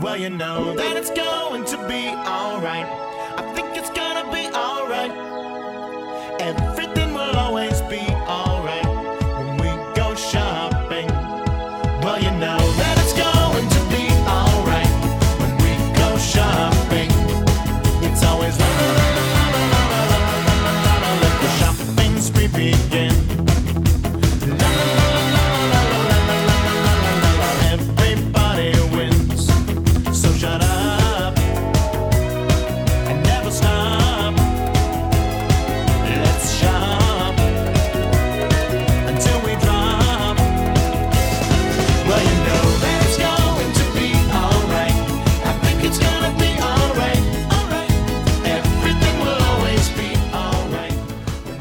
Well, you know that it's going to be alright. I think it's gonna be alright. Everything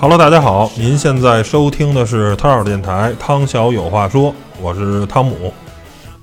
Hello，大家好，您现在收听的是汤小电台，汤小有话说，我是汤姆。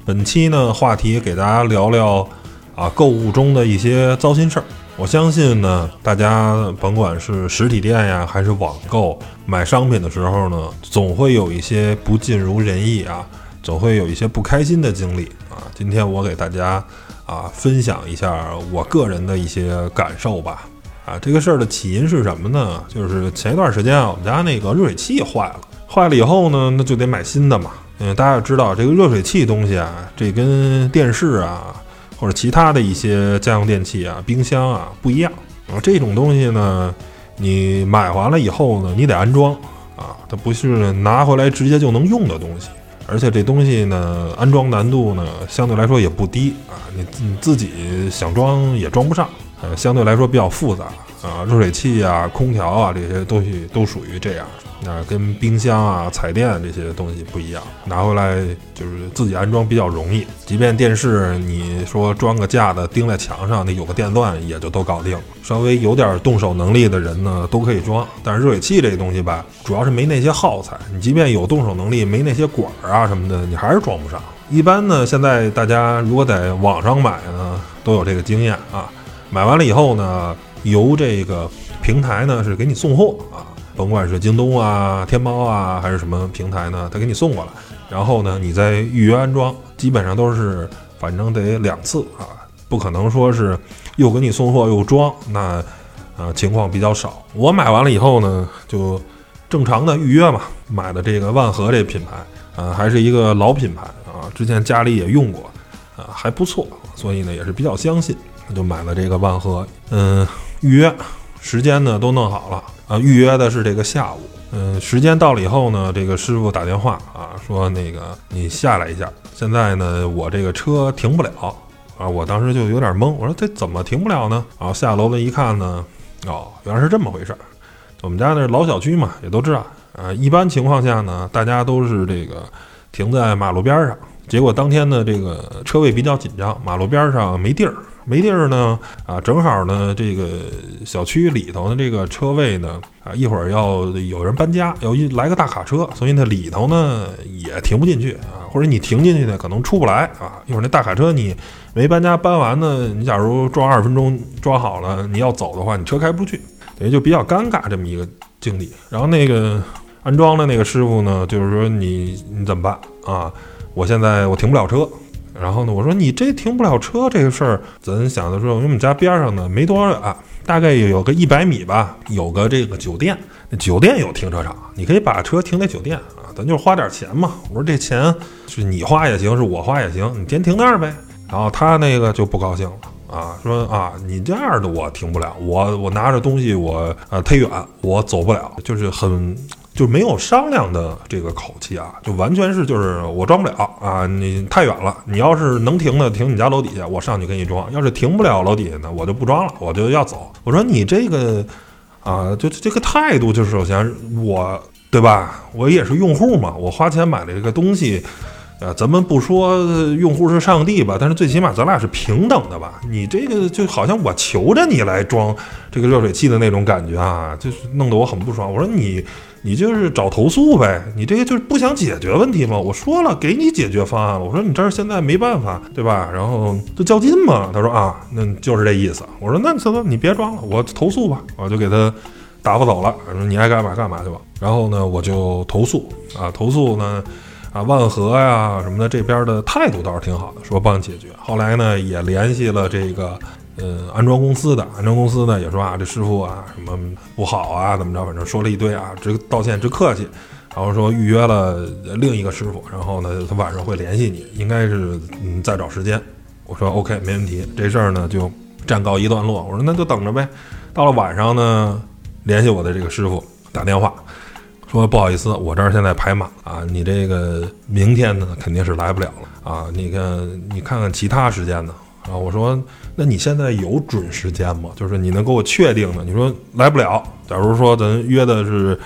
本期呢，话题给大家聊聊啊购物中的一些糟心事儿。我相信呢，大家甭管是实体店呀，还是网购买商品的时候呢，总会有一些不尽如人意啊，总会有一些不开心的经历啊。今天我给大家啊分享一下我个人的一些感受吧。啊，这个事儿的起因是什么呢？就是前一段时间啊，我们家那个热水器坏了，坏了以后呢，那就得买新的嘛。嗯，大家要知道这个热水器东西啊，这跟电视啊或者其他的一些家用电器啊、冰箱啊不一样啊。这种东西呢，你买完了以后呢，你得安装啊，它不是拿回来直接就能用的东西。而且这东西呢，安装难度呢相对来说也不低啊，你你自己想装也装不上，呃，相对来说比较复杂啊，热水器啊、空调啊这些东西都属于这样，那、跟冰箱啊、彩电这些东西不一样，拿回来就是自己安装比较容易。即便电视你说装个架子钉在墙上，那有个电钻也就都搞定了。稍微有点动手能力的人呢，都可以装。但是热水器这个东西吧，主要是没那些耗材，你即便有动手能力，没那些管儿啊什么的，你还是装不上。一般呢，现在大家如果在网上买呢，都有这个经验啊。买完了以后呢，由这个平台呢是给你送货啊，甭管是京东啊、天猫啊，还是什么平台呢，他给你送过来，然后呢，你再预约安装，基本上都是反正得两次啊，不可能说是又给你送货又装，那呃情况比较少。我买完了以后呢，就正常的预约嘛，买的这个万和这品牌，啊，还是一个老品牌啊，之前家里也用过，啊，还不错，所以呢也是比较相信。就买了这个万和，嗯，预约时间呢都弄好了啊，预约的是这个下午，嗯，时间到了以后呢，这个师傅打电话啊，说那个你下来一下，现在呢我这个车停不了啊，我当时就有点懵，我说这怎么停不了呢？然后下楼了一看呢，哦，原来是这么回事儿。我们家那是老小区嘛，也都知道，啊，一般情况下呢，大家都是这个停在马路边上，结果当天呢这个车位比较紧张，马路边上没地儿。没地儿呢，啊，正好呢，这个小区里头的这个车位呢，啊，一会儿要有人搬家，要一来个大卡车，所以呢里头呢也停不进去啊，或者你停进去呢可能出不来啊，一会儿那大卡车你没搬家搬完呢，你假如装二十分钟装好了，你要走的话，你车开不出去，等于就比较尴尬这么一个境地。然后那个安装的那个师傅呢，就是说你你怎么办啊？我现在我停不了车。然后呢，我说你这停不了车这个事儿，咱想的时候，因为我们家边上呢没多少远，大概有个一百米吧，有个这个酒店，那酒店有停车场，你可以把车停在酒店啊，咱就花点钱嘛。我说这钱是你花也行，是我花也行，你先停那儿呗。然后他那个就不高兴了啊，说啊，你这样的我停不了，我我拿着东西我呃忒远，我走不了，就是很。就没有商量的这个口气啊，就完全是就是我装不了啊，你太远了。你要是能停的，停你家楼底下，我上去给你装；要是停不了楼底下呢，我就不装了，我就要走。我说你这个啊，就这个态度，就是首先我对吧？我也是用户嘛，我花钱买了这个东西。呃，咱们不说用户是上帝吧，但是最起码咱俩是平等的吧？你这个就好像我求着你来装这个热水器的那种感觉啊，就是弄得我很不爽。我说你，你就是找投诉呗，你这个就是不想解决问题吗？我说了，给你解决方案了。我说你这儿现在没办法，对吧？然后就较劲嘛。他说啊，那就是这意思。我说那行了，你别装了，我投诉吧，我就给他打发走了。说你爱干嘛干嘛去吧。然后呢，我就投诉啊，投诉呢。啊，万和呀什么的这边的态度倒是挺好的，说帮你解决。后来呢，也联系了这个呃安装公司的，安装公司呢也说啊，这师傅啊什么不好啊，怎么着，反正说了一堆啊，直道歉直客气，然后说预约了另一个师傅，然后呢他晚上会联系你，应该是嗯再找时间。我说 OK 没问题，这事儿呢就暂告一段落。我说那就等着呗。到了晚上呢，联系我的这个师傅打电话。说不好意思，我这儿现在排满啊，你这个明天呢肯定是来不了了啊。你看，你看看其他时间呢啊。我说，那你现在有准时间吗？就是你能给我确定的？你说来不了。假如说咱约的是，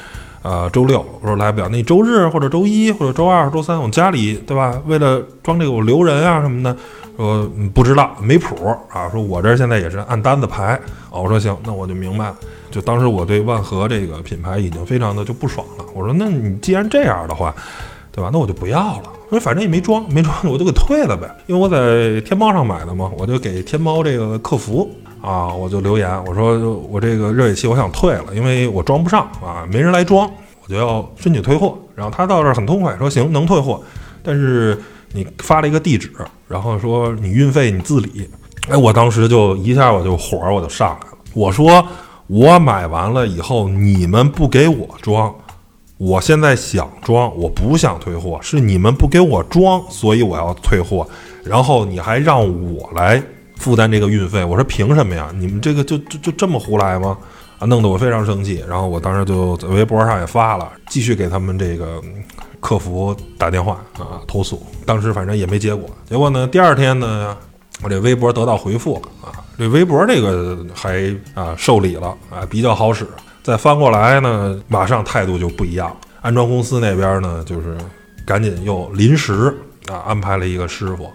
呃，周六，我说来不了，那周日或者周一或者周二、周三，我家里对吧？为了装这个我留人啊什么的，说不知道没谱啊。说我这现在也是按单子排啊。我说行，那我就明白了。就当时我对万和这个品牌已经非常的就不爽了。我说，那你既然这样的话，对吧？那我就不要了。说反正也没装，没装我就给退了呗。因为我在天猫上买的嘛，我就给天猫这个客服啊，我就留言，我说我这个热水器我想退了，因为我装不上啊，没人来装，我就要申请退货。然后他到这儿很痛快，说行，能退货，但是你发了一个地址，然后说你运费你自理。哎，我当时就一下我就火我就上来了，我说。我买完了以后，你们不给我装，我现在想装，我不想退货，是你们不给我装，所以我要退货。然后你还让我来负担这个运费，我说凭什么呀？你们这个就就就这么胡来吗？啊，弄得我非常生气。然后我当时就在微博上也发了，继续给他们这个客服打电话啊投诉。当时反正也没结果。结果呢，第二天呢，我这微博得到回复了啊。这微博这个还啊受理了啊，比较好使。再翻过来呢，马上态度就不一样。安装公司那边呢，就是赶紧又临时啊安排了一个师傅，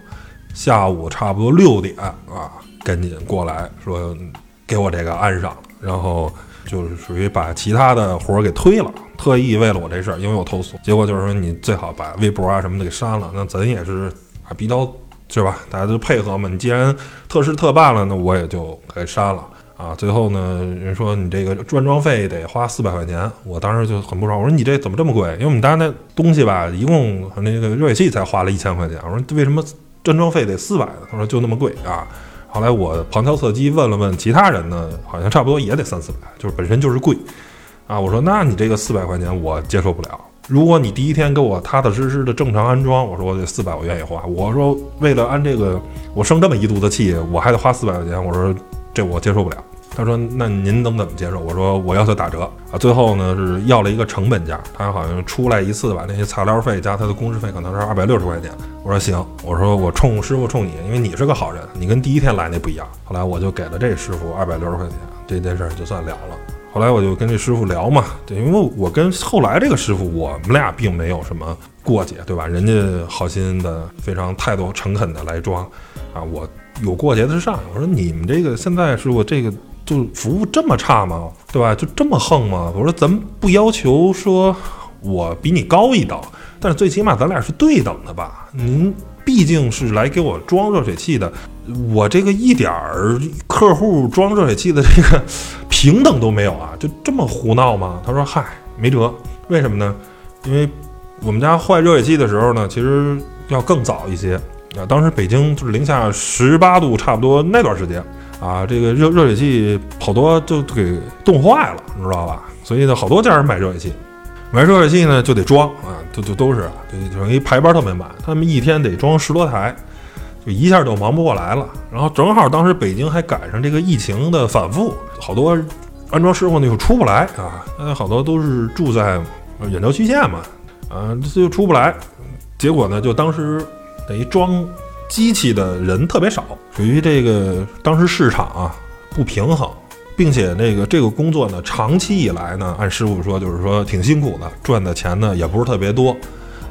下午差不多六点啊，赶紧过来说给我这个安上，然后就是属于把其他的活儿给推了，特意为了我这事儿，因为我投诉。结果就是说你最好把微博啊什么的给删了，那咱也是啊比较。是吧？大家都配合嘛。你既然特事特办了，那我也就给删了啊。最后呢，人说你这个转装费得花四百块钱，我当时就很不爽。我说你这怎么这么贵？因为我们家那东西吧，一共那个热水器才花了一千块钱。我说为什么转装费得四百？他说就那么贵啊。后来我旁敲侧击问了问其他人呢，好像差不多也得三四百，就是本身就是贵啊。我说那你这个四百块钱我接受不了。如果你第一天给我踏踏实实的正常安装，我说我这四百我愿意花。我说为了安这个，我生这么一肚子气，我还得花四百块钱，我说这我接受不了。他说那您能怎么接受？我说我要求打折啊。最后呢是要了一个成本价，他好像出来一次吧，那些材料费加他的工时费可能是二百六十块钱。我说行，我说我冲师傅冲你，因为你是个好人，你跟第一天来那不一样。后来我就给了这师傅二百六十块钱，这件事就算了了。后来我就跟这师傅聊嘛，对，因为我跟后来这个师傅，我们俩并没有什么过节，对吧？人家好心的，非常态度诚恳的来装，啊，我有过节的上。我说你们这个现在师傅这个就服务这么差吗？对吧？就这么横吗？我说咱们不要求说我比你高一等，但是最起码咱俩是对等的吧？您毕竟是来给我装热水器的。我这个一点儿客户装热水器的这个平等都没有啊，就这么胡闹吗？他说：“嗨，没辙，为什么呢？因为我们家坏热水器的时候呢，其实要更早一些啊。当时北京就是零下十八度，差不多那段时间啊，这个热热水器好多就给冻坏了，你知道吧？所以呢，好多家人买热水器，买热水器呢就得装啊，就就都是就等于排班特别满，他们一天得装十多台。”就一下就忙不过来了，然后正好当时北京还赶上这个疫情的反复，好多安装师傅呢又出不来啊，呃，好多都是住在远郊区县嘛，啊，这就出不来，结果呢，就当时等于装机器的人特别少，属于这个当时市场啊不平衡，并且那个这个工作呢，长期以来呢，按师傅说就是说挺辛苦的，赚的钱呢也不是特别多。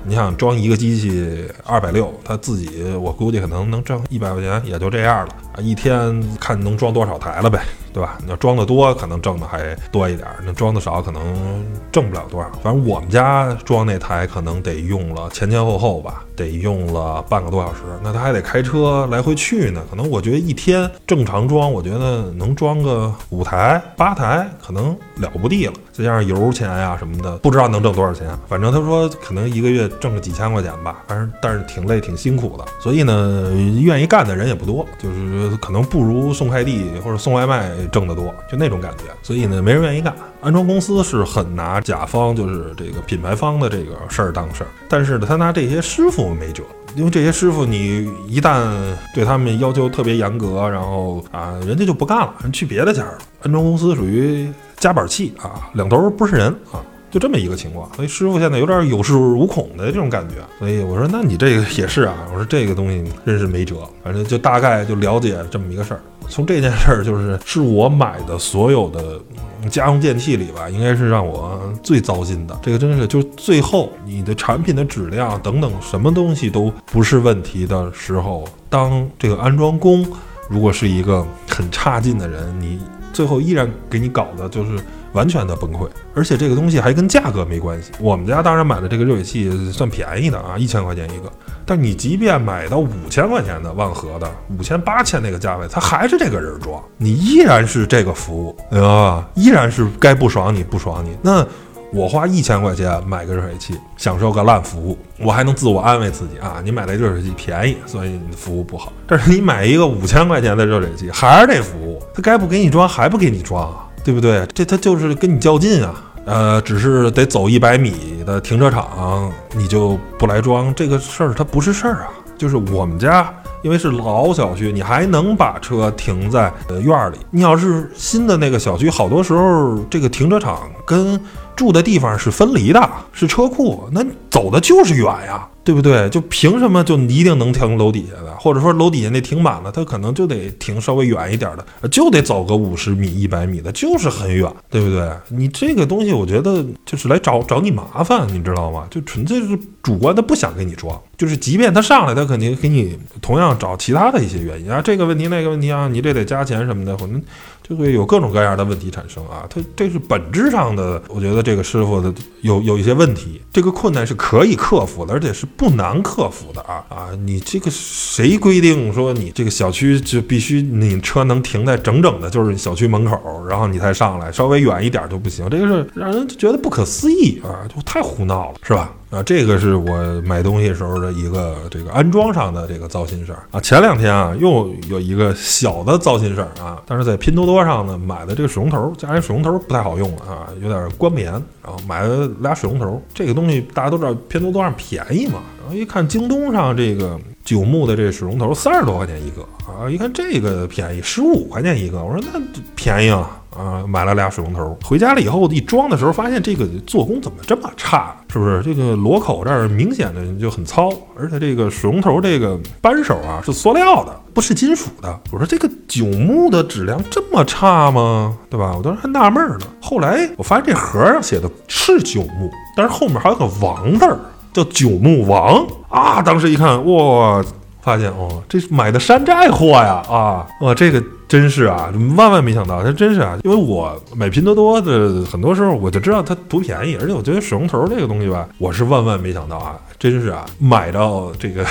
你想装一个机器二百六，他自己我估计可能能挣一百块钱，也就这样了！一天看能装多少台了呗。对吧？你要装的多，可能挣的还多一点；那装的少，可能挣不了多少。反正我们家装那台可能得用了前前后后吧，得用了半个多小时。那他还得开车来回去呢，可能我觉得一天正常装，我觉得能装个五台八台，可能了不地了。再加上油钱呀什么的，不知道能挣多少钱。反正他说可能一个月挣个几千块钱吧，反正但是挺累挺辛苦的。所以呢，愿意干的人也不多，就是可能不如送快递或者送外卖挣得多，就那种感觉。所以呢，没人愿意干。安装公司是很拿甲方，就是这个品牌方的这个事儿当事儿，但是呢，他拿这些师傅没辙，因为这些师傅你一旦对他们要求特别严格，然后啊，人家就不干了，人去别的家了。安装公司属于夹板器啊，两头不是人啊。就这么一个情况，所以师傅现在有点有恃无恐的这种感觉。所以我说，那你这个也是啊。我说这个东西真是没辙，反正就大概就了解这么一个事儿。从这件事儿，就是是我买的所有的家用电器里吧，应该是让我最糟心的。这个真是，就最后你的产品的质量等等什么东西都不是问题的时候，当这个安装工如果是一个很差劲的人，你最后依然给你搞的就是。完全的崩溃，而且这个东西还跟价格没关系。我们家当然买的这个热水器算便宜的啊，一千块钱一个。但你即便买到五千块钱的万和的，五千八千那个价位，它还是这个人装，你依然是这个服务啊，依然是该不爽你不爽你。那我花一千块钱买个热水器，享受个烂服务，我还能自我安慰自己啊，你买的热水器便宜，所以你的服务不好。但是你买一个五千块钱的热水器，还是这服务，他该不给你装还不给你装啊？对不对？这他就是跟你较劲啊！呃，只是得走一百米的停车场，你就不来装这个事儿，它不是事儿啊。就是我们家，因为是老小区，你还能把车停在呃院儿里。你要是新的那个小区，好多时候这个停车场跟住的地方是分离的，是车库，那走的就是远呀。对不对？就凭什么就一定能停楼底下的，或者说楼底下那停满了，他可能就得停稍微远一点的，就得走个五十米、一百米的，就是很远，对不对？你这个东西，我觉得就是来找找你麻烦，你知道吗？就纯粹是主观的不想给你装，就是即便他上来，他肯定给你同样找其他的一些原因啊，这个问题那个问题啊，你这得加钱什么的，可能。就会有各种各样的问题产生啊，它这是本质上的，我觉得这个师傅的有有一些问题，这个困难是可以克服的，而且是不难克服的啊啊！你这个谁规定说你这个小区就必须你车能停在整整的，就是小区门口，然后你才上来，稍微远一点就不行，这个是让人觉得不可思议啊，就太胡闹了，是吧？啊，这个是我买东西时候的一个这个安装上的这个糟心事儿啊。前两天啊，又有一个小的糟心事儿啊，但是在拼多多上呢买的这个水龙头，家里水龙头不太好用啊，有点关不严，然后买了俩水龙头。这个东西大家都知道，拼多多上便宜嘛，然后一看京东上这个九牧的这水龙头三十多块钱一个啊，一看这个便宜十五块钱一个，我说那便宜啊。啊，买了俩水龙头，回家了以后一装的时候，发现这个做工怎么这么差？是不是？这个螺口这儿明显的就很糙，而且这个水龙头这个扳手啊是塑料的，不是金属的。我说这个九牧的质量这么差吗？对吧？我当时还纳闷呢。后来我发现这盒上写的是九牧，但是后面还有个王字儿，叫九牧王啊。当时一看，哇，发现哦，这是买的山寨货呀！啊，哇，这个。真是啊，万万没想到，它真是啊，因为我买拼多多的很多时候我就知道它图便宜，而且我觉得水龙头这个东西吧，我是万万没想到啊，真是啊，买到这个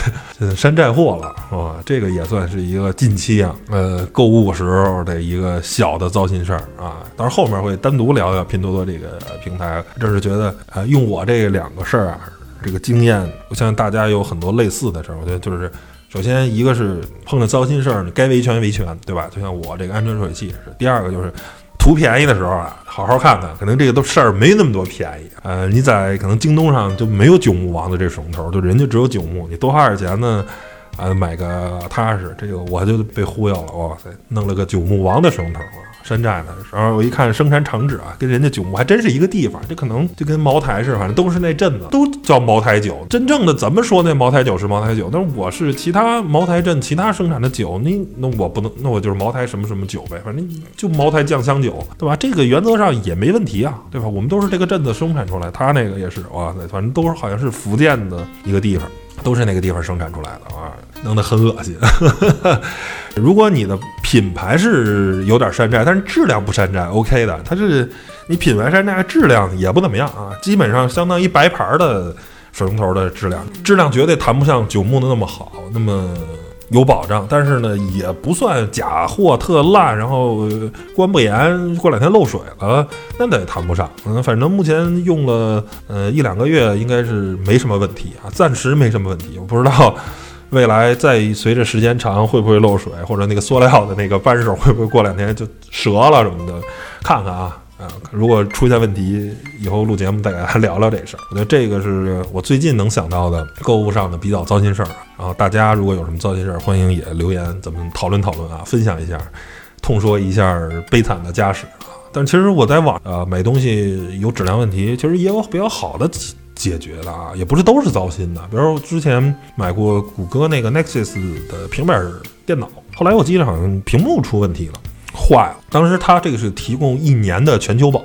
山寨货了啊，这个也算是一个近期啊，呃，购物时候的一个小的糟心事儿啊。当然后面会单独聊聊拼多多这个平台，这是觉得啊，用我这两个事儿啊，这个经验，我相信大家有很多类似的事儿，我觉得就是。首先，一个是碰着糟心事儿，你该维权维权，对吧？就像我这个安全热水器是。第二个就是图便宜的时候啊，好好看看，可能这个都事儿没那么多便宜。呃，你在可能京东上就没有九牧王的这水龙头，就人家只有九牧，你多花点钱呢，啊，买个踏实。这个我就被忽悠了，哇塞，弄了个九牧王的水龙头啊。山寨的，然后我一看生产厂址啊，跟人家九牧还真是一个地方，这可能就跟茅台似的，反正都是那镇子，都叫茅台酒。真正的怎么说那茅台酒是茅台酒，但是我是其他茅台镇其他生产的酒，你那我不能，那我就是茅台什么什么酒呗，反正就茅台酱香酒，对吧？这个原则上也没问题啊，对吧？我们都是这个镇子生产出来，他那个也是哇塞，反正都是好像是福建的一个地方。都是那个地方生产出来的啊，弄得很恶心。如果你的品牌是有点山寨，但是质量不山寨，OK 的。它是你品牌山寨，质量也不怎么样啊，基本上相当于白牌的水龙头的质量，质量绝对谈不上九牧的那么好，那么有保障。但是呢，也不算假货特烂，然后关不严，过两天漏水了，那得谈不上。嗯，反正目前用了呃一两个月，应该是没什么问题啊，暂时没什么问题。我不知道。未来再随着时间长，会不会漏水，或者那个塑料的那个扳手会不会过两天就折了什么的？看看啊，啊，如果出现问题，以后录节目再给大家聊聊这事儿。我觉得这个是我最近能想到的购物上的比较糟心事儿。然后大家如果有什么糟心事儿，欢迎也留言，咱们讨论讨论啊，分享一下，痛说一下悲惨的家史啊。但其实我在网呃买东西有质量问题，其实也有比较好的解决的啊，也不是都是糟心的。比如之前买过谷歌那个 Nexus 的平板电脑，后来我记得好像屏幕出问题了，坏了。当时他这个是提供一年的全球保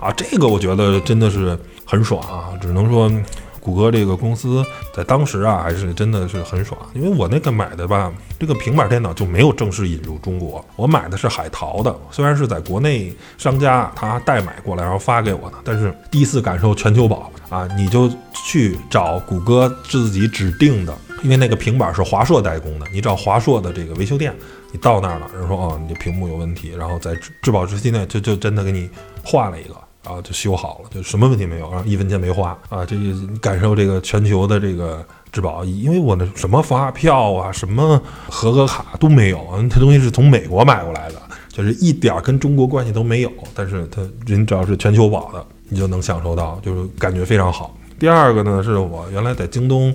啊，这个我觉得真的是很爽啊，只能说。谷歌这个公司在当时啊，还是真的是很爽，因为我那个买的吧，这个平板电脑就没有正式引入中国，我买的是海淘的，虽然是在国内商家他代买过来，然后发给我的，但是第一次感受全球保啊，你就去找谷歌自己指定的，因为那个平板是华硕代工的，你找华硕的这个维修店，到那儿了，人说哦，你这屏幕有问题，然后在质保时期内就就真的给你换了一个。然后就修好了，就什么问题没有，然后一分钱没花啊！这个感受这个全球的这个质保，因为我那什么发票啊、什么合格卡都没有，它东西是从美国买过来的，就是一点跟中国关系都没有。但是它人只要是全球保的，你就能享受到，就是感觉非常好。第二个呢，是我原来在京东。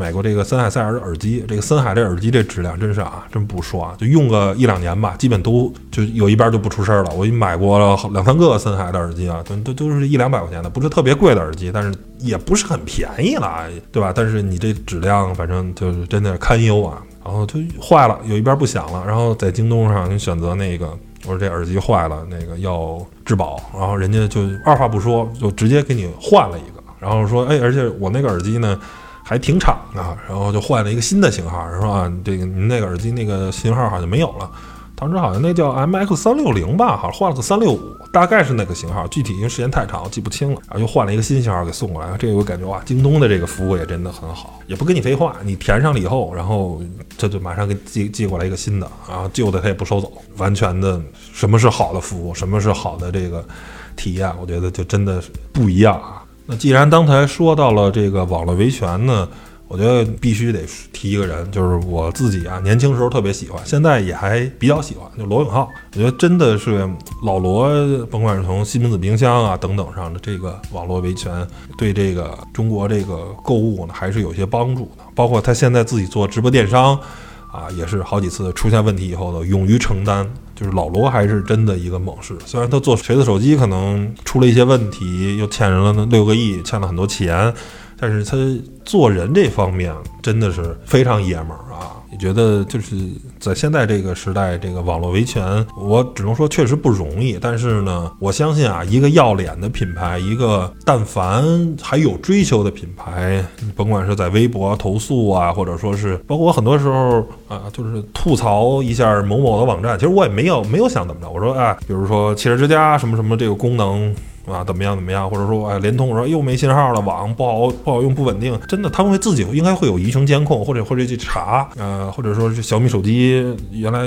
买过这个森海塞尔的耳机，这个森海这耳机这质量真是啊，真不说啊，就用个一两年吧，基本都就有一边就不出声了。我买过两三个森海的耳机啊，都都都是一两百块钱的，不是特别贵的耳机，但是也不是很便宜了，对吧？但是你这质量反正就是真的堪忧啊。然后就坏了，有一边不响了，然后在京东上你选择那个，我说这耳机坏了，那个要质保，然后人家就二话不说就直接给你换了一个，然后说哎，而且我那个耳机呢。还挺长啊，然后就换了一个新的型号，是吧？这个您那个耳机那个型号好像没有了，当时好像那叫 MX 三六零吧，好像换了个三六五，大概是那个型号，具体因为时间太长，记不清了。然后又换了一个新型号给送过来，这个我感觉哇，京东的这个服务也真的很好，也不跟你废话，你填上了以后，然后这就马上给寄寄过来一个新的，然后旧的他也不收走，完全的什么是好的服务，什么是好的这个体验，我觉得就真的不一样啊。那既然刚才说到了这个网络维权呢，我觉得必须得提一个人，就是我自己啊，年轻时候特别喜欢，现在也还比较喜欢，就罗永浩。我觉得真的是老罗，甭管是从西门子冰箱啊等等上的这个网络维权，对这个中国这个购物呢，还是有些帮助的。包括他现在自己做直播电商。啊，也是好几次出现问题以后的勇于承担，就是老罗还是真的一个猛士。虽然他做锤子手机可能出了一些问题，又欠人了六个亿，欠了很多钱，但是他做人这方面真的是非常爷们儿啊。你觉得就是在现在这个时代，这个网络维权，我只能说确实不容易。但是呢，我相信啊，一个要脸的品牌，一个但凡还有追求的品牌，甭管是在微博投诉啊，或者说是包括我很多时候啊，就是吐槽一下某某的网站，其实我也没有没有想怎么着，我说啊，比如说汽车之家什么什么这个功能。啊，怎么样怎么样？或者说，哎，联通说又没信号了，网不好不好用，不稳定。真的，他们会自己应该会有移程监控，或者或者去查，呃，或者说是小米手机原来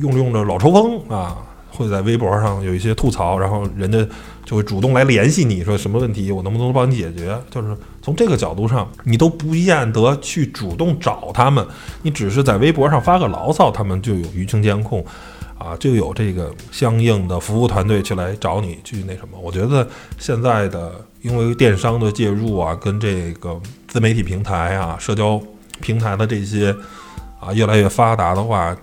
用着用着老抽风啊，会在微博上有一些吐槽，然后人家就会主动来联系你说什么问题，我能不能帮你解决？就是从这个角度上，你都不见得去主动找他们，你只是在微博上发个牢骚，他们就有舆情监控。啊，就有这个相应的服务团队去来找你去那什么。我觉得现在的因为电商的介入啊，跟这个自媒体平台啊、社交平台的这些啊越来越发达的话。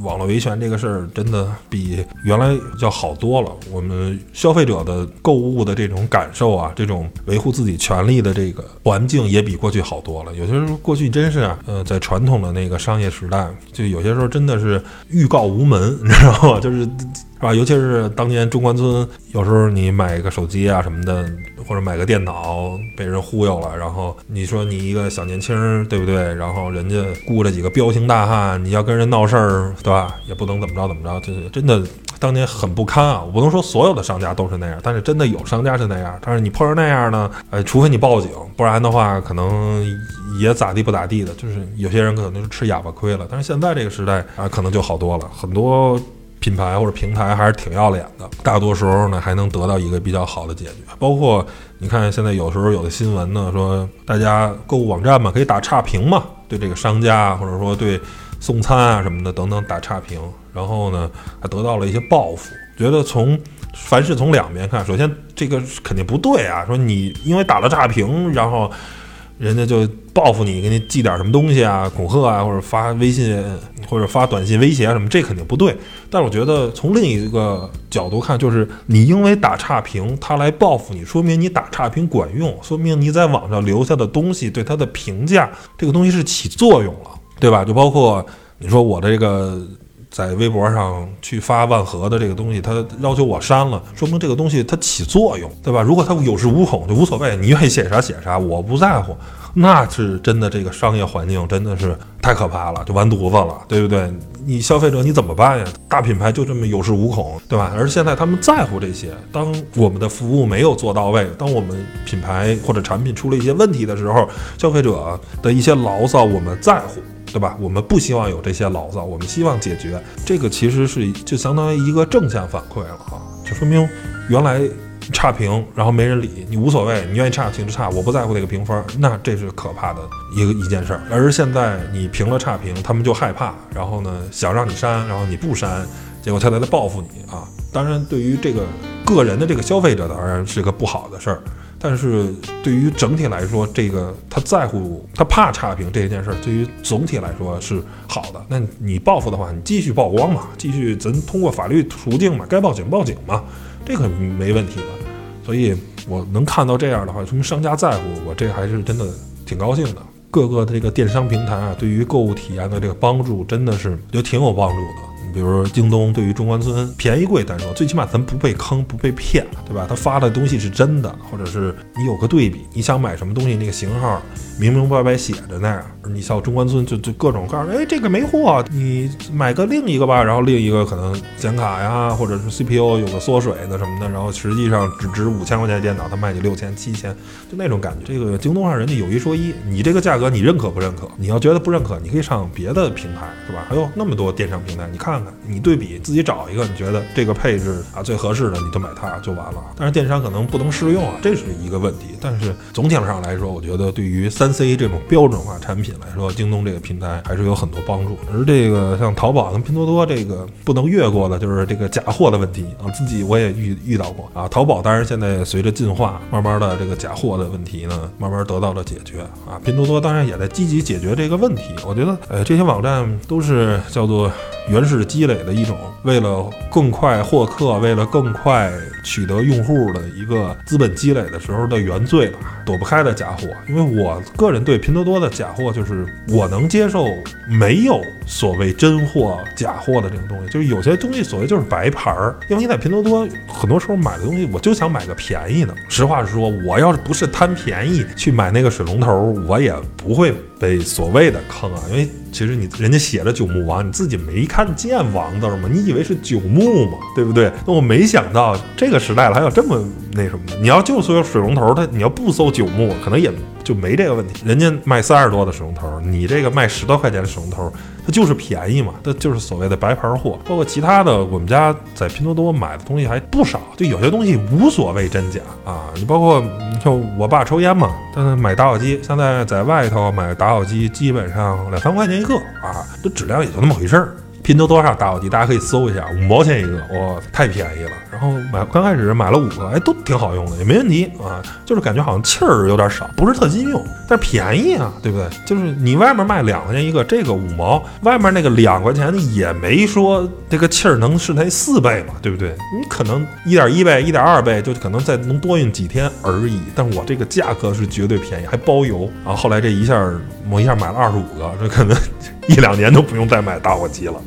网络维权这个事儿真的比原来要好多了。我们消费者的购物的这种感受啊，这种维护自己权利的这个环境也比过去好多了。有些时候过去真是啊，呃，在传统的那个商业时代，就有些时候真的是欲告无门，你知道吗？就是是吧？尤其是当年中关村，有时候你买一个手机啊什么的，或者买个电脑被人忽悠了，然后你说你一个小年轻儿，对不对？然后人家雇了几个彪形大汉，你要跟人闹事儿，对吧？也不能怎么着怎么着，就是真的。当年很不堪啊！我不能说所有的商家都是那样，但是真的有商家是那样。但是你碰上那样呢，呃，除非你报警，不然的话可能也咋地不咋地的。就是有些人可能就吃哑巴亏了。但是现在这个时代啊，可能就好多了，很多品牌或者平台还是挺要脸的，大多时候呢还能得到一个比较好的解决。包括你看现在有时候有的新闻呢说，大家购物网站嘛可以打差评嘛，对这个商家或者说对。送餐啊什么的等等打差评，然后呢还得到了一些报复。觉得从凡事从两边看，首先这个肯定不对啊。说你因为打了差评，然后人家就报复你，给你寄点什么东西啊，恐吓啊，或者发微信或者发短信威胁啊什么，这肯定不对。但是我觉得从另一个角度看，就是你因为打差评，他来报复你，说明你打差评管用，说明你在网上留下的东西对他的评价这个东西是起作用了。对吧？就包括你说我这个在微博上去发万和的这个东西，他要求我删了，说明这个东西它起作用，对吧？如果他有恃无恐就无所谓，你愿意写啥写啥，我不在乎，那是真的这个商业环境真的是太可怕了，就完犊子了，对不对？你消费者你怎么办呀？大品牌就这么有恃无恐，对吧？而现在他们在乎这些，当我们的服务没有做到位，当我们品牌或者产品出了一些问题的时候，消费者的一些牢骚我们在乎。对吧？我们不希望有这些牢骚，我们希望解决这个，其实是就相当于一个正向反馈了啊，就说明原来差评，然后没人理你无所谓，你愿意差评就差，我不在乎那个评分，那这是可怕的一个一件事儿。而现在你评了差评，他们就害怕，然后呢想让你删，然后你不删，结果他在来报复你啊。当然，对于这个个人的这个消费者，当然是个不好的事儿。但是对于整体来说，这个他在乎他怕差评这件事儿，对于总体来说是好的。那你报复的话，你继续曝光嘛，继续咱通过法律途径嘛，该报警报警嘛，这个没问题的。所以我能看到这样的话，说明商家在乎我，这还是真的挺高兴的。各个的这个电商平台啊，对于购物体验的这个帮助，真的是就挺有帮助的。比如说京东对于中关村便宜贵单说，最起码咱不被坑不被骗，对吧？他发的东西是真的，或者是你有个对比，你想买什么东西那个型号明明白白写着那样。你像中关村就就各种各样，哎，这个没货，你买个另一个吧。然后另一个可能显卡呀，或者是 CPU 有个缩水的什么的，然后实际上只值五千块钱的电脑，他卖你六千七千，就那种感觉。这个京东上人家有一说一，你这个价格你认可不认可？你要觉得不认可，你可以上别的平台，是吧？还有那么多电商平台，你看你对比自己找一个，你觉得这个配置啊最合适的，你就买它就完了。但是电商可能不能适用啊，这是一个问题。但是总体上来说，我觉得对于三 C 这种标准化产品。来说，京东这个平台还是有很多帮助。而这个像淘宝跟拼多多，这个不能越过的就是这个假货的问题啊。自己我也遇遇到过啊。淘宝当然现在随着进化，慢慢的这个假货的问题呢，慢慢得到了解决啊。拼多多当然也在积极解决这个问题。我觉得，呃，这些网站都是叫做。原始积累的一种，为了更快获客，为了更快取得用户的一个资本积累的时候的原罪吧，躲不开的假货。因为我个人对拼多多的假货，就是我能接受没有所谓真货假货的这种东西，就是有些东西所谓就是白牌儿。因为你在拼多多很多时候买的东西，我就想买个便宜的。实话实说，我要是不是贪便宜去买那个水龙头，我也不会。被所谓的坑啊，因为其实你人家写着九牧王，你自己没看见王字吗？你以为是九牧吗？对不对？那我没想到这个时代了还有这么那什么。你要就搜水龙头，它你要不搜九牧，可能也就没这个问题。人家卖三十多的水龙头，你这个卖十多块钱的水龙头。它就是便宜嘛，它就是所谓的白牌货。包括其他的，我们家在拼多多买的东西还不少，就有些东西无所谓真假啊。你包括你像我爸抽烟嘛，他买打火机，现在在外头买打火机基本上两三块钱一个啊，这质量也就那么回事儿。拼多多上打火机，大家可以搜一下，五毛钱一个，哇，太便宜了。然后买刚开始买了五个，哎，都挺好用的，也没问题啊。就是感觉好像气儿有点少，不是特经用，但是便宜啊，对不对？就是你外面卖两块钱一个，这个五毛，外面那个两块钱的也没说这个气儿能是它四倍嘛，对不对？你可能一点一倍、一点二倍，就可能再能多运几天而已。但我这个价格是绝对便宜，还包邮。然后后来这一下，我一下买了二十五个，这可能。一两年都不用再买打火机了，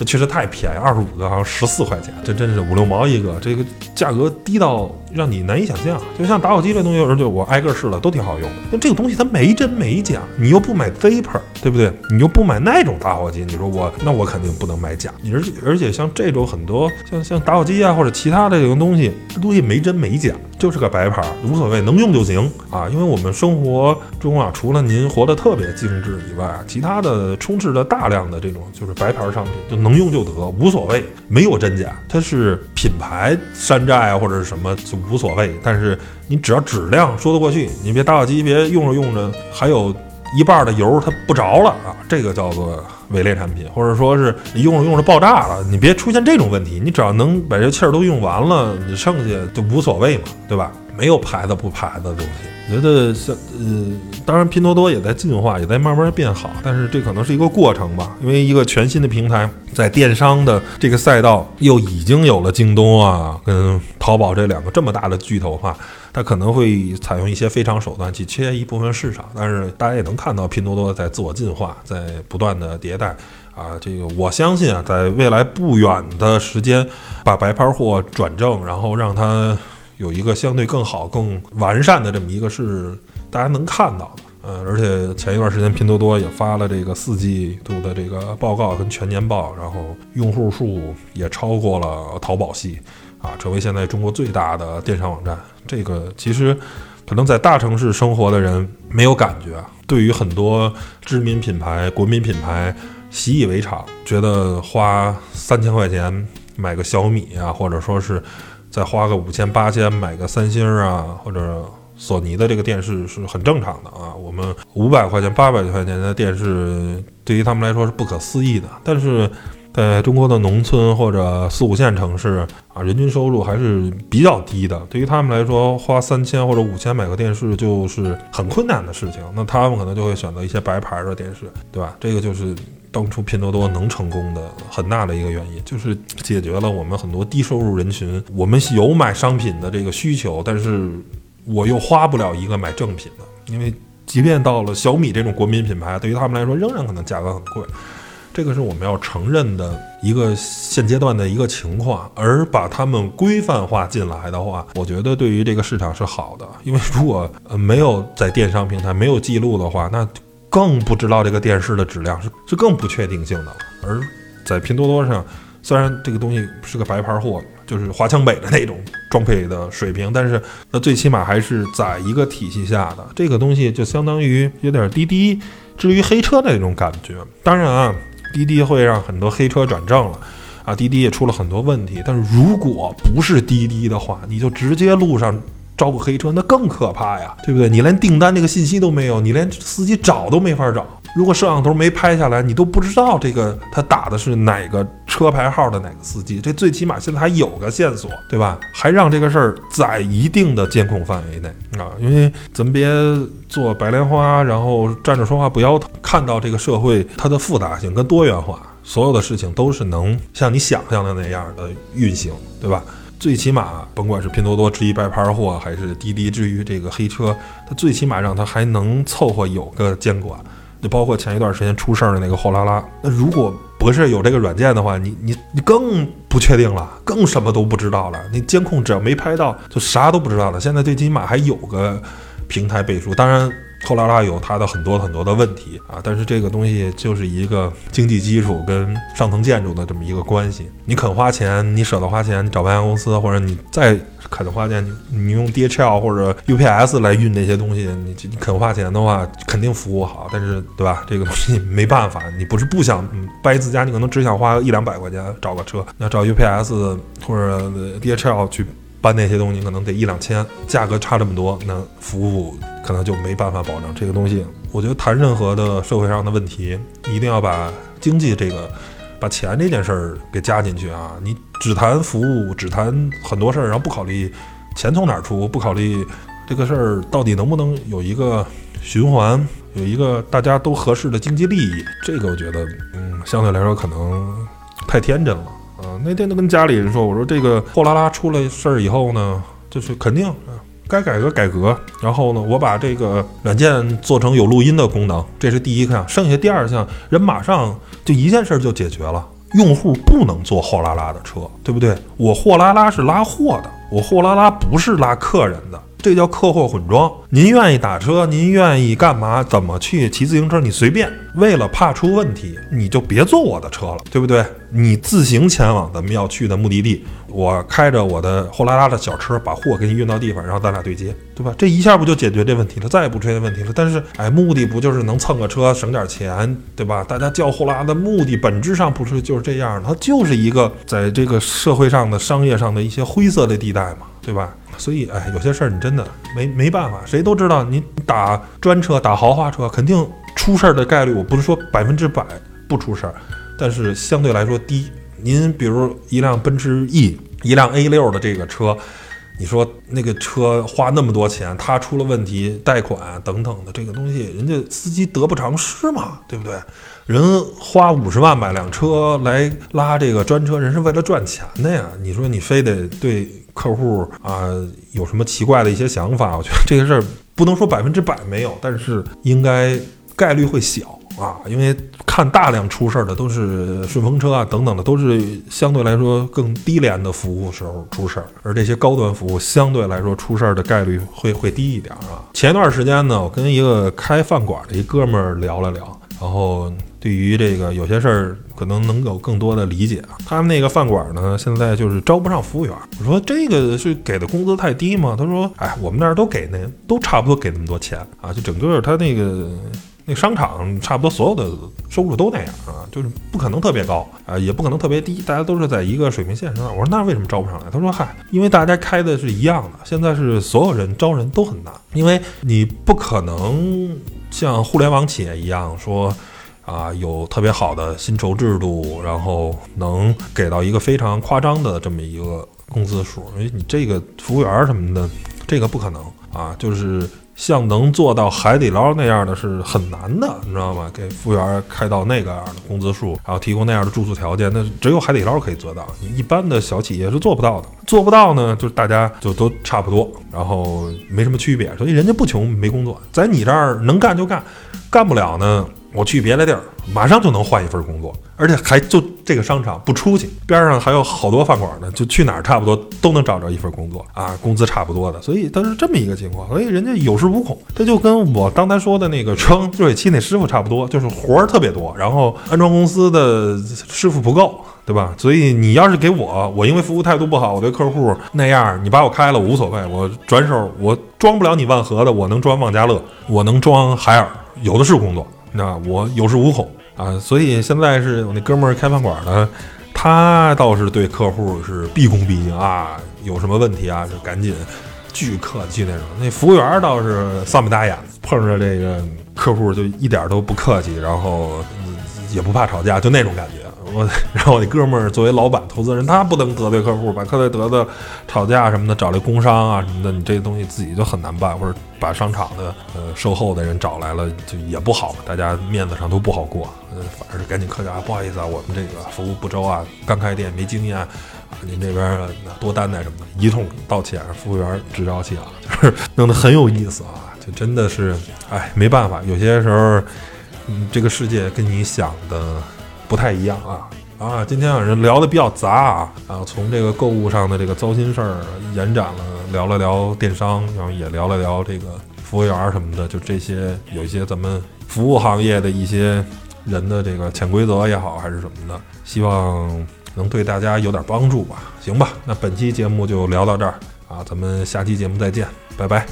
这确实太便宜，二十五个好像十四块钱，这真是五六毛一个，这个价格低到让你难以想象。就像打火机这东西，有时候就我挨个试了，都挺好用的。那这个东西它没真没假，你又不买 Vapor，对不对？你又不买那种打火机，你说我那我肯定不能买假。你而且而且像这种很多像像打火机啊或者其他的这种东西，这东西没真没假，就是个白牌，无所谓，能用就行啊。因为我们生活中啊，除了您活得特别精致以外，其他的充斥着大量的这种就是白牌商品，就能能用就得，无所谓，没有真假。它是品牌山寨或者是什么就无所谓，但是你只要质量说得过去，你别打火机别用着用着还有一半的油它不着了啊，这个叫做伪劣产品，或者说是你用着用着爆炸了，你别出现这种问题，你只要能把这气儿都用完了，你剩下就无所谓嘛，对吧？没有牌子不牌子的东西。我觉得像呃，当然拼多多也在进化，也在慢慢变好，但是这可能是一个过程吧。因为一个全新的平台，在电商的这个赛道又已经有了京东啊跟淘宝这两个这么大的巨头哈，它可能会采用一些非常手段去切一部分市场，但是大家也能看到拼多多在自我进化，在不断的迭代。啊，这个我相信啊，在未来不远的时间，把白牌货转正，然后让它有一个相对更好、更完善的这么一个是大家能看到的。呃，而且前一段时间拼多多也发了这个四季度的这个报告跟全年报，然后用户数也超过了淘宝系，啊，成为现在中国最大的电商网站。这个其实可能在大城市生活的人没有感觉，对于很多知名品牌、国民品牌。习以为常，觉得花三千块钱买个小米啊，或者说是再花个五千八千买个三星啊，或者索尼的这个电视是很正常的啊。我们五百块钱、八百块钱的电视对于他们来说是不可思议的，但是在中国的农村或者四五线城市啊，人均收入还是比较低的。对于他们来说，花三千或者五千买个电视就是很困难的事情。那他们可能就会选择一些白牌的电视，对吧？这个就是。当初拼多多能成功的很大的一个原因，就是解决了我们很多低收入人群，我们有买商品的这个需求，但是我又花不了一个买正品的，因为即便到了小米这种国民品牌，对于他们来说仍然可能价格很贵，这个是我们要承认的一个现阶段的一个情况。而把他们规范化进来的话，我觉得对于这个市场是好的，因为如果呃没有在电商平台没有记录的话，那。更不知道这个电视的质量是是更不确定性的了。而在拼多多上，虽然这个东西是个白牌货，就是华强北的那种装配的水平，但是那最起码还是在一个体系下的。这个东西就相当于有点滴滴至于黑车的那种感觉。当然啊，滴滴会让很多黑车转正了，啊，滴滴也出了很多问题。但是如果不是滴滴的话，你就直接路上。招个黑车那更可怕呀，对不对？你连订单这个信息都没有，你连司机找都没法找。如果摄像头没拍下来，你都不知道这个他打的是哪个车牌号的哪个司机。这最起码现在还有个线索，对吧？还让这个事儿在一定的监控范围内啊，因为咱别做白莲花，然后站着说话不腰疼。看到这个社会它的复杂性跟多元化，所有的事情都是能像你想象的那样的运行，对吧？最起码，甭管是拼多多至于白牌货，还是滴滴至于这个黑车，它最起码让它还能凑合有个监管。就包括前一段时间出事儿的那个货拉拉，那如果不是有这个软件的话，你你你更不确定了，更什么都不知道了。你监控只要没拍到，就啥都不知道了。现在最起码还有个平台背书，当然。后拉拉有它的很多很多的问题啊，但是这个东西就是一个经济基础跟上层建筑的这么一个关系。你肯花钱，你舍得花钱，你找搬家公司，或者你再肯花钱，你你用 DHL 或者 UPS 来运这些东西，你你肯花钱的话，肯定服务好。但是对吧？这个东西没办法，你不是不想掰自家，你可能只想花一两百块钱找个车，那找 UPS 或者 DHL 去。搬那些东西可能得一两千，价格差这么多，那服务可能就没办法保证。这个东西，我觉得谈任何的社会上的问题，一定要把经济这个，把钱这件事儿给加进去啊！你只谈服务，只谈很多事儿，然后不考虑钱从哪儿出，不考虑这个事儿到底能不能有一个循环，有一个大家都合适的经济利益，这个我觉得，嗯，相对来说可能太天真了。啊，那天都跟家里人说，我说这个货拉拉出了事儿以后呢，就是肯定该改革改革。然后呢，我把这个软件做成有录音的功能，这是第一项。剩下第二项，人马上就一件事就解决了。用户不能坐货拉拉的车，对不对？我货拉拉是拉货的，我货拉拉不是拉客人的。这叫客货混装。您愿意打车，您愿意干嘛？怎么去骑自行车？你随便。为了怕出问题，你就别坐我的车了，对不对？你自行前往咱们要去的目的地，我开着我的货拉拉的小车把货给你运到地方，然后咱俩对接，对吧？这一下不就解决这问题了？再也不出现问题了。但是，哎，目的不就是能蹭个车省点钱，对吧？大家叫货拉拉的目的本质上不是就是这样，它就是一个在这个社会上的商业上的一些灰色的地带嘛，对吧？所以，哎，有些事儿你真的没没办法。谁都知道，你打专车、打豪华车，肯定出事儿的概率，我不是说百分之百不出事儿，但是相对来说低。您比如一辆奔驰 E，一辆 A 六的这个车，你说那个车花那么多钱，它出了问题，贷款等等的这个东西，人家司机得不偿失嘛，对不对？人花五十万买辆车来拉这个专车，人是为了赚钱的呀。你说你非得对？客户啊，有什么奇怪的一些想法？我觉得这个事儿不能说百分之百没有，但是应该概率会小啊。因为看大量出事儿的都是顺风车啊等等的，都是相对来说更低廉的服务时候出事儿，而这些高端服务相对来说出事儿的概率会会低一点啊。前段时间呢，我跟一个开饭馆的一哥们儿聊了聊，然后。对于这个有些事儿，可能能有更多的理解啊。他们那个饭馆呢，现在就是招不上服务员。我说这个是给的工资太低吗？他说，哎，我们那儿都给那都差不多给那么多钱啊，就整个他那个那商场差不多所有的收入都那样啊，就是不可能特别高啊，也不可能特别低，大家都是在一个水平线上。我说那为什么招不上来？他说，嗨，因为大家开的是一样的，现在是所有人招人都很难，因为你不可能像互联网企业一样说。啊，有特别好的薪酬制度，然后能给到一个非常夸张的这么一个工资数，因为你这个服务员什么的，这个不可能啊。就是像能做到海底捞那样的是很难的，你知道吗？给服务员开到那个样的工资数，然后提供那样的住宿条件，那只有海底捞可以做到，你一般的小企业是做不到的。做不到呢，就是大家就都差不多，然后没什么区别。所以人家不穷没工作，在你这儿能干就干，干不了呢。我去别的地儿，马上就能换一份工作，而且还就这个商场不出去，边上还有好多饭馆呢，就去哪儿差不多都能找着一份工作啊，工资差不多的，所以他是这么一个情况，所以人家有恃无恐，他就跟我刚才说的那个装热水器那师傅差不多，就是活儿特别多，然后安装公司的师傅不够，对吧？所以你要是给我，我因为服务态度不好，我对客户那样，你把我开了无所谓，我转手我装不了你万和的，我能装万家乐，我能装海尔，有的是工作。那我有恃无恐啊，所以现在是我那哥们儿开饭馆的，他倒是对客户是毕恭毕敬啊，有什么问题啊就赶紧巨客气那种。那服务员倒是丧眉打眼，碰着这个客户就一点都不客气，然后也不怕吵架，就那种感觉。我，然后我那哥们儿作为老板、投资人，他不能得罪客户，把客户得罪吵架什么的，找来工伤啊什么的，你这东西自己就很难办，或者把商场的呃售后的人找来了，就也不好，大家面子上都不好过。呃，反正是赶紧客气啊，不好意思啊，我们这个服务不周啊，刚开店没经验啊，您这边多担待什么的，一通道歉，服务员直招气啊，就是弄得很有意思啊，就真的是，哎，没办法，有些时候，嗯，这个世界跟你想的。不太一样啊啊！今天晚上聊的比较杂啊啊，从这个购物上的这个糟心事儿延展了，聊了聊电商，然后也聊了聊这个服务员什么的，就这些有一些咱们服务行业的一些人的这个潜规则也好，还是什么的，希望能对大家有点帮助吧？行吧，那本期节目就聊到这儿啊，咱们下期节目再见，拜拜。